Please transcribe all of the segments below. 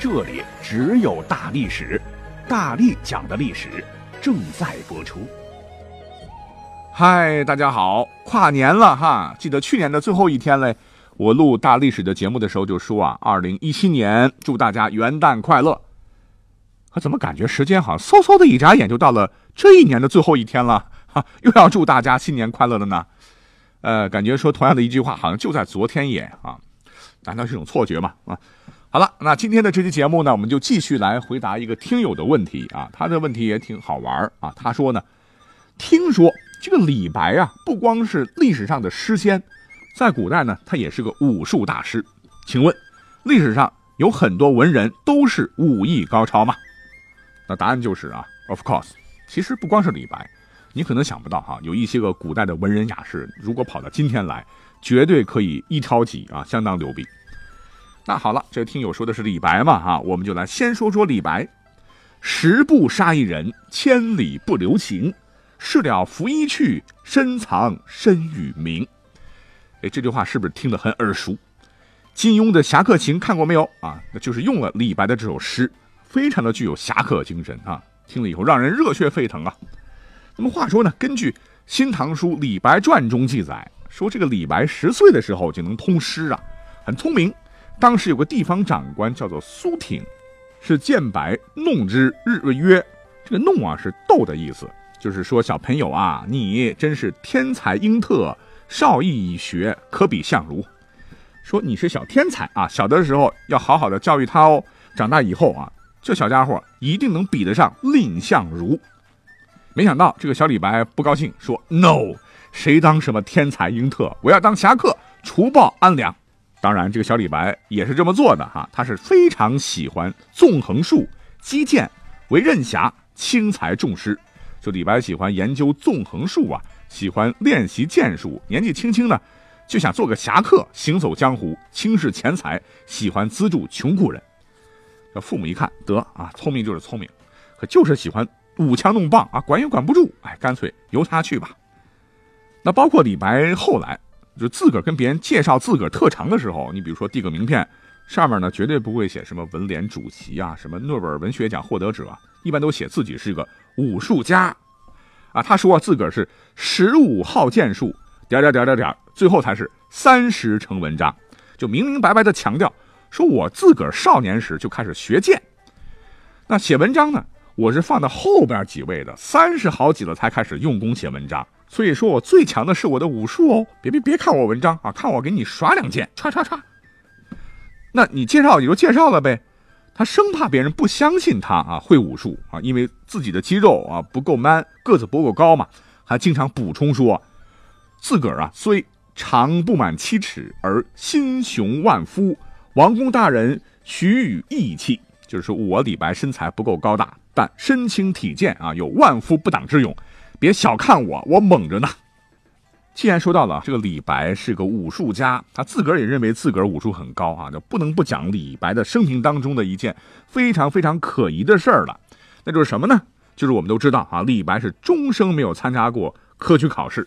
这里只有大历史，大力讲的历史正在播出。嗨，大家好，跨年了哈！记得去年的最后一天嘞，我录大历史的节目的时候就说啊，二零一七年祝大家元旦快乐。可怎么感觉时间好像嗖嗖的一眨眼就到了这一年的最后一天了？哈，又要祝大家新年快乐了呢？呃，感觉说同样的一句话，好像就在昨天也啊，难道是一种错觉吗？啊？好了，那今天的这期节目呢，我们就继续来回答一个听友的问题啊。他的问题也挺好玩啊。他说呢，听说这个李白啊，不光是历史上的诗仙，在古代呢，他也是个武术大师。请问，历史上有很多文人都是武艺高超吗？那答案就是啊，of course。其实不光是李白，你可能想不到哈，有一些个古代的文人雅士，如果跑到今天来，绝对可以一挑几啊，相当牛逼。那好了，这听友说的是李白嘛？哈，我们就来先说说李白。十步杀一人，千里不留情。事了拂衣去，深藏身与名。哎，这句话是不是听得很耳熟？金庸的《侠客行》看过没有啊？那就是用了李白的这首诗，非常的具有侠客精神啊！听了以后让人热血沸腾啊！那么话说呢，根据《新唐书·李白传》中记载，说这个李白十岁的时候就能通诗啊，很聪明。当时有个地方长官叫做苏挺，是见白弄之，日曰：“这个弄啊是逗的意思，就是说小朋友啊，你真是天才英特，少亦已学，可比相如。说你是小天才啊，小的时候要好好的教育他哦，长大以后啊，这小家伙一定能比得上蔺相如。没想到这个小李白不高兴，说：‘No，谁当什么天才英特？我要当侠客，除暴安良。’当然，这个小李白也是这么做的哈，他是非常喜欢纵横术、击剑，为任侠，轻财重诗。就李白喜欢研究纵横术啊，喜欢练习剑术，年纪轻轻呢就想做个侠客，行走江湖，轻视钱财，喜欢资助穷苦人。这父母一看得啊，聪明就是聪明，可就是喜欢舞枪弄棒啊，管也管不住，哎，干脆由他去吧。那包括李白后来。就自个儿跟别人介绍自个儿特长的时候，你比如说递个名片，上面呢绝对不会写什么文联主席啊，什么诺贝尔文学奖获得者，一般都写自己是个武术家，啊，他说自个儿是十五号剑术，点点点点点，最后才是三十成文章，就明明白白的强调，说我自个儿少年时就开始学剑，那写文章呢，我是放到后边几位的，三十好几了才开始用功写文章。所以说我最强的是我的武术哦，别别别看我文章啊，看我给你耍两剑，唰唰唰。那你介绍也就介绍了呗，他生怕别人不相信他啊会武术啊，因为自己的肌肉啊不够 man，个子不够高嘛，还经常补充说，自个儿啊虽长不满七尺而心雄万夫，王公大人许予义气，就是说我李白身材不够高大，但身轻体健啊，有万夫不挡之勇。别小看我，我猛着呢。既然说到了这个李白是个武术家，他自个儿也认为自个儿武术很高啊，就不能不讲李白的生平当中的一件非常非常可疑的事儿了。那就是什么呢？就是我们都知道啊，李白是终生没有参加过科举考试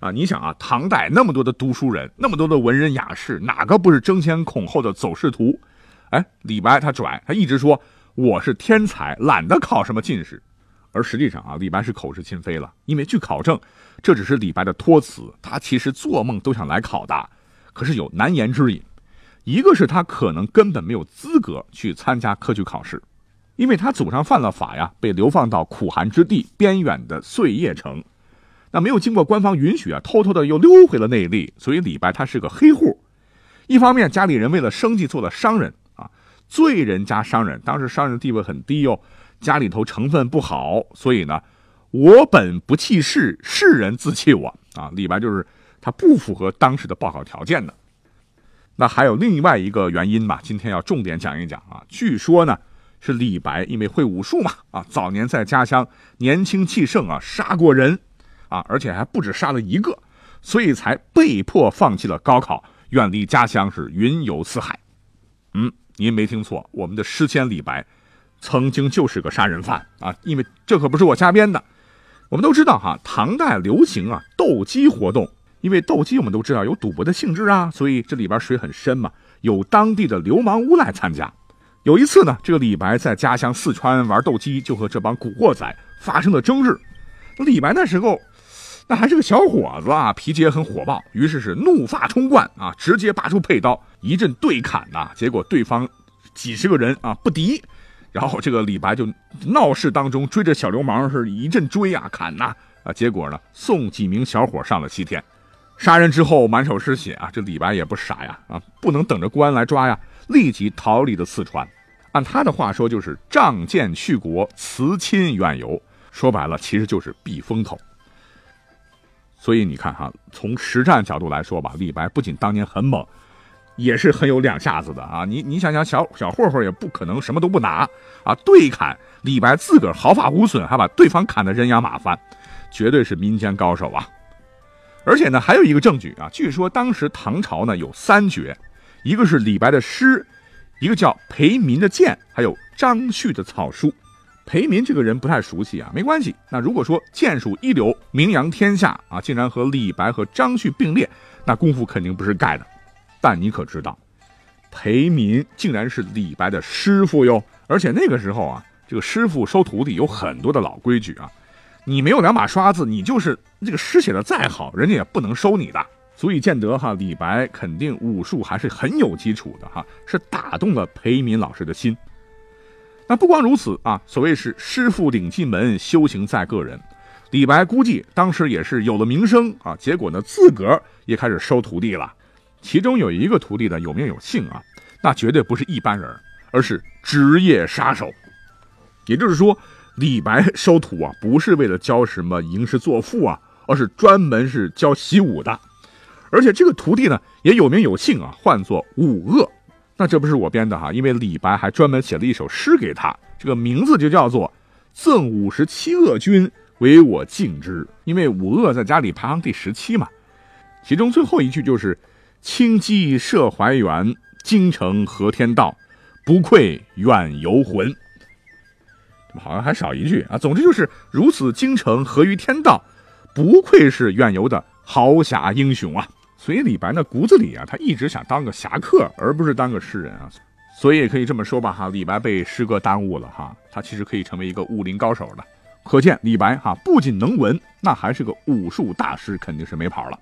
啊。你想啊，唐代那么多的读书人，那么多的文人雅士，哪个不是争先恐后的走仕途？哎，李白他拽，他一直说我是天才，懒得考什么进士。而实际上啊，李白是口是心非了，因为据考证，这只是李白的托词，他其实做梦都想来考的，可是有难言之隐。一个是他可能根本没有资格去参加科举考试，因为他祖上犯了法呀，被流放到苦寒之地边远的碎叶城，那没有经过官方允许啊，偷偷的又溜回了内地，所以李白他是个黑户。一方面家里人为了生计做了商人啊，罪人家商人，当时商人地位很低哟。家里头成分不好，所以呢，我本不弃世，世人自弃我啊。李白就是他不符合当时的报考条件的。那还有另外一个原因吧，今天要重点讲一讲啊。据说呢，是李白因为会武术嘛，啊，早年在家乡年轻气盛啊，杀过人，啊，而且还不止杀了一个，所以才被迫放弃了高考，远离家乡，是云游四海。嗯，您没听错，我们的诗仙李白，曾经就是个杀人犯啊，因为这可不是我瞎编的。我们都知道哈，唐代流行啊斗鸡活动，因为斗鸡我们都知道有赌博的性质啊，所以这里边水很深嘛，有当地的流氓无赖参加。有一次呢，这个李白在家乡四川玩斗鸡，就和这帮古惑仔发生了争执。李白那时候，那还是个小伙子啊，脾气也很火爆，于是是怒发冲冠啊，直接拔出佩刀一阵对砍呐。结果对方几十个人啊不敌，然后这个李白就闹市当中追着小流氓是一阵追啊砍呐啊，结果呢送几名小伙上了西天。杀人之后满手是血啊，这李白也不傻呀啊，不能等着公安来抓呀。立即逃离了四川，按他的话说就是仗剑去国，辞亲远游。说白了，其实就是避风头。所以你看哈，从实战角度来说吧，李白不仅当年很猛，也是很有两下子的啊。你你想想，小小混混也不可能什么都不拿啊，对砍李白自个儿毫发无损，还把对方砍得人仰马翻，绝对是民间高手啊。而且呢，还有一个证据啊，据说当时唐朝呢有三绝。一个是李白的诗，一个叫裴民的剑，还有张旭的草书。裴民这个人不太熟悉啊，没关系。那如果说剑术一流，名扬天下啊，竟然和李白和张旭并列，那功夫肯定不是盖的。但你可知道，裴民竟然是李白的师傅哟！而且那个时候啊，这个师傅收徒弟有很多的老规矩啊，你没有两把刷子，你就是这个诗写的再好，人家也不能收你的。足以见得哈，李白肯定武术还是很有基础的哈，是打动了裴民老师的心。那不光如此啊，所谓是师傅领进门，修行在个人。李白估计当时也是有了名声啊，结果呢自个儿也开始收徒弟了。其中有一个徒弟呢有名有姓啊，那绝对不是一般人，而是职业杀手。也就是说，李白收徒啊，不是为了教什么吟诗作赋啊，而是专门是教习武的。而且这个徒弟呢也有名有姓啊，唤作武鄂。那这不是我编的哈，因为李白还专门写了一首诗给他，这个名字就叫做《赠五十七恶君，为我敬之》。因为武鄂在家里排行第十七嘛，其中最后一句就是“轻骑射怀远，京城合天道，不愧远游魂”。好像还少一句啊。总之就是如此京城合于天道，不愧是远游的豪侠英雄啊。所以李白呢骨子里啊，他一直想当个侠客，而不是当个诗人啊。所以也可以这么说吧，哈，李白被诗歌耽误了哈，他其实可以成为一个武林高手的。可见李白哈不仅能文，那还是个武术大师，肯定是没跑了。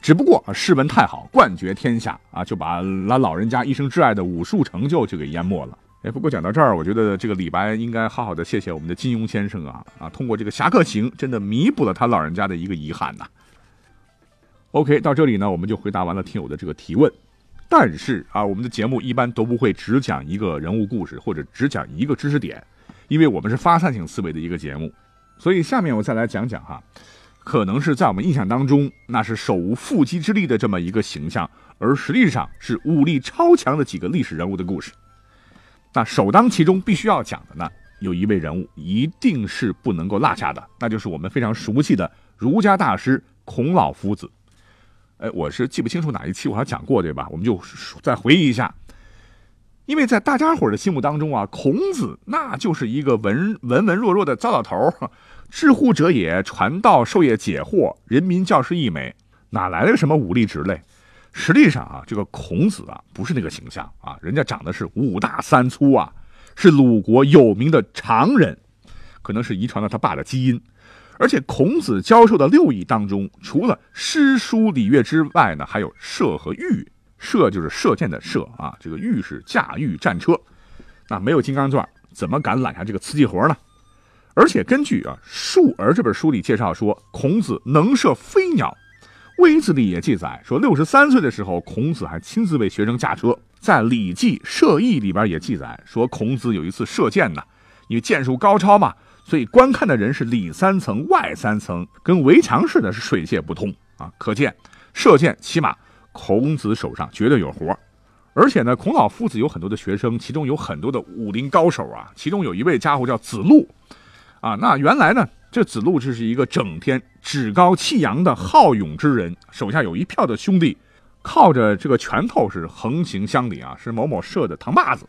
只不过啊诗文太好，冠绝天下啊，就把他老人家一生挚爱的武术成就就给淹没了。哎，不过讲到这儿，我觉得这个李白应该好好的谢谢我们的金庸先生啊啊，通过这个侠客行，真的弥补了他老人家的一个遗憾呐。OK，到这里呢，我们就回答完了听友的这个提问。但是啊，我们的节目一般都不会只讲一个人物故事，或者只讲一个知识点，因为我们是发散性思维的一个节目。所以下面我再来讲讲哈，可能是在我们印象当中那是手无缚鸡之力的这么一个形象，而实际上是武力超强的几个历史人物的故事。那首当其冲必须要讲的呢，有一位人物一定是不能够落下的，那就是我们非常熟悉的儒家大师孔老夫子。哎，我是记不清楚哪一期我还讲过，对吧？我们就再回忆一下，因为在大家伙的心目当中啊，孔子那就是一个文文文弱弱的糟老头儿知乎者也，传道授业解惑，人民教师一枚，哪来的什么武力值嘞？实际上啊，这个孔子啊，不是那个形象啊，人家长得是五大三粗啊，是鲁国有名的常人，可能是遗传了他爸的基因。而且孔子教授的六艺当中，除了诗书礼乐之外呢，还有射和御。射就是射箭的射啊，这个御是驾驭战车。那没有金刚钻，怎么敢揽下这个瓷器活呢？而且根据啊《述而》这本书里介绍说，孔子能射飞鸟。《微子》里也记载说，六十三岁的时候，孔子还亲自为学生驾车。在《礼记·射艺》里边也记载说，孔子有一次射箭呢，因为箭术高超嘛。所以观看的人是里三层外三层，跟围墙似的，是水泄不通啊！可见射箭起码孔子手上绝对有活而且呢，孔老夫子有很多的学生，其中有很多的武林高手啊。其中有一位家伙叫子路，啊，那原来呢，这子路这是一个整天趾高气扬的好勇之人，手下有一票的兄弟，靠着这个拳头是横行乡里啊，是某某社的扛把子。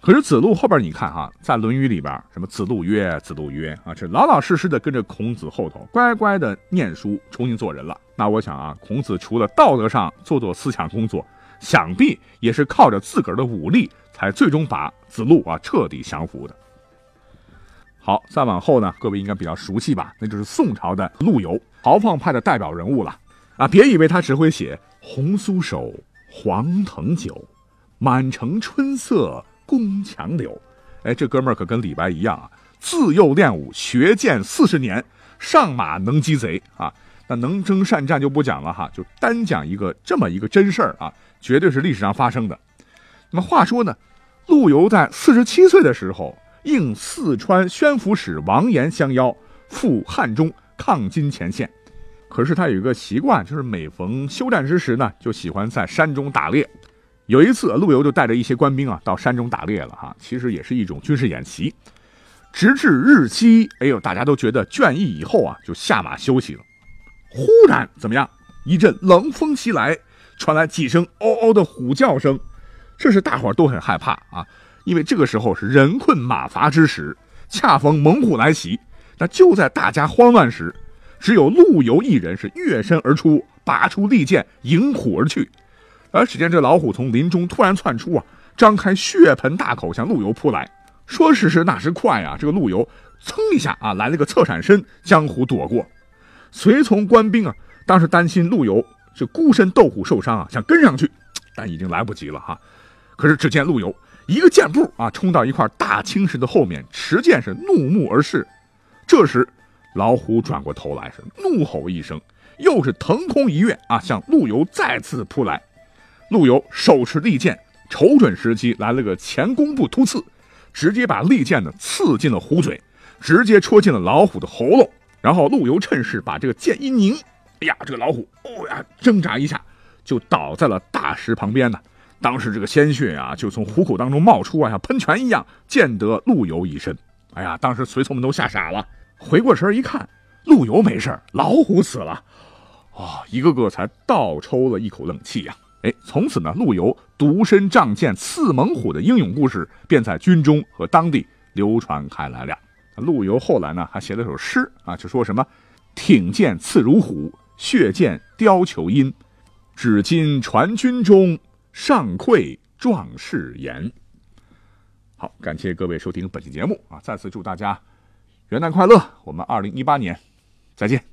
可是子路后边你看哈，在《论语》里边，什么子路曰，子路曰啊，这老老实实的跟着孔子后头，乖乖的念书，重新做人了。那我想啊，孔子除了道德上做做思想工作。想必也是靠着自个儿的武力，才最终把子路啊彻底降服的。好，再往后呢，各位应该比较熟悉吧？那就是宋朝的陆游，豪放派的代表人物了啊！别以为他只会写“红酥手，黄藤酒，满城春色宫墙柳”。哎，这哥们儿可跟李白一样啊，自幼练武，学剑四十年，上马能击贼啊！那能征善战就不讲了哈，就单讲一个这么一个真事儿啊。绝对是历史上发生的。那么话说呢，陆游在四十七岁的时候，应四川宣抚使王延相邀，赴汉中抗金前线。可是他有一个习惯，就是每逢休战之时呢，就喜欢在山中打猎。有一次，陆游就带着一些官兵啊，到山中打猎了哈，其实也是一种军事演习。直至日期，哎呦，大家都觉得倦意以后啊，就下马休息了。忽然怎么样？一阵冷风袭来。传来几声嗷嗷的虎叫声，这是大伙都很害怕啊，因为这个时候是人困马乏之时，恰逢猛虎来袭。那就在大家慌乱时，只有陆游一人是跃身而出，拔出利剑迎虎而去。而只见这老虎从林中突然窜出啊，张开血盆大口向陆游扑来。说时迟，那时快啊，这个陆游噌一下啊，来了个侧闪身，将虎躲过。随从官兵啊，当时担心陆游。这孤身斗虎受伤啊，想跟上去，但已经来不及了哈。可是只见陆游一个箭步啊，冲到一块大青石的后面，持剑是怒目而视。这时老虎转过头来，是怒吼一声，又是腾空一跃啊，向陆游再次扑来。陆游手持利剑，瞅准时机来了个前弓步突刺，直接把利剑呢刺进了虎嘴，直接戳进了老虎的喉咙。然后陆游趁势把这个剑一拧。哎呀，这个老虎，哦呀，挣扎一下就倒在了大石旁边呢。当时这个鲜血啊，就从虎口当中冒出啊，像喷泉一样溅得陆游一身。哎呀，当时随从们都吓傻了，回过神一看，陆游没事老虎死了。哦，一个个才倒抽了一口冷气呀。哎，从此呢，陆游独身仗剑刺猛虎的英勇故事便在军中和当地流传开来了。陆游后来呢，还写了首诗啊，就说什么“挺剑刺如虎”。血溅貂裘阴，只今传军中，尚愧壮士言。好，感谢各位收听本期节目啊！再次祝大家元旦快乐！我们二零一八年再见。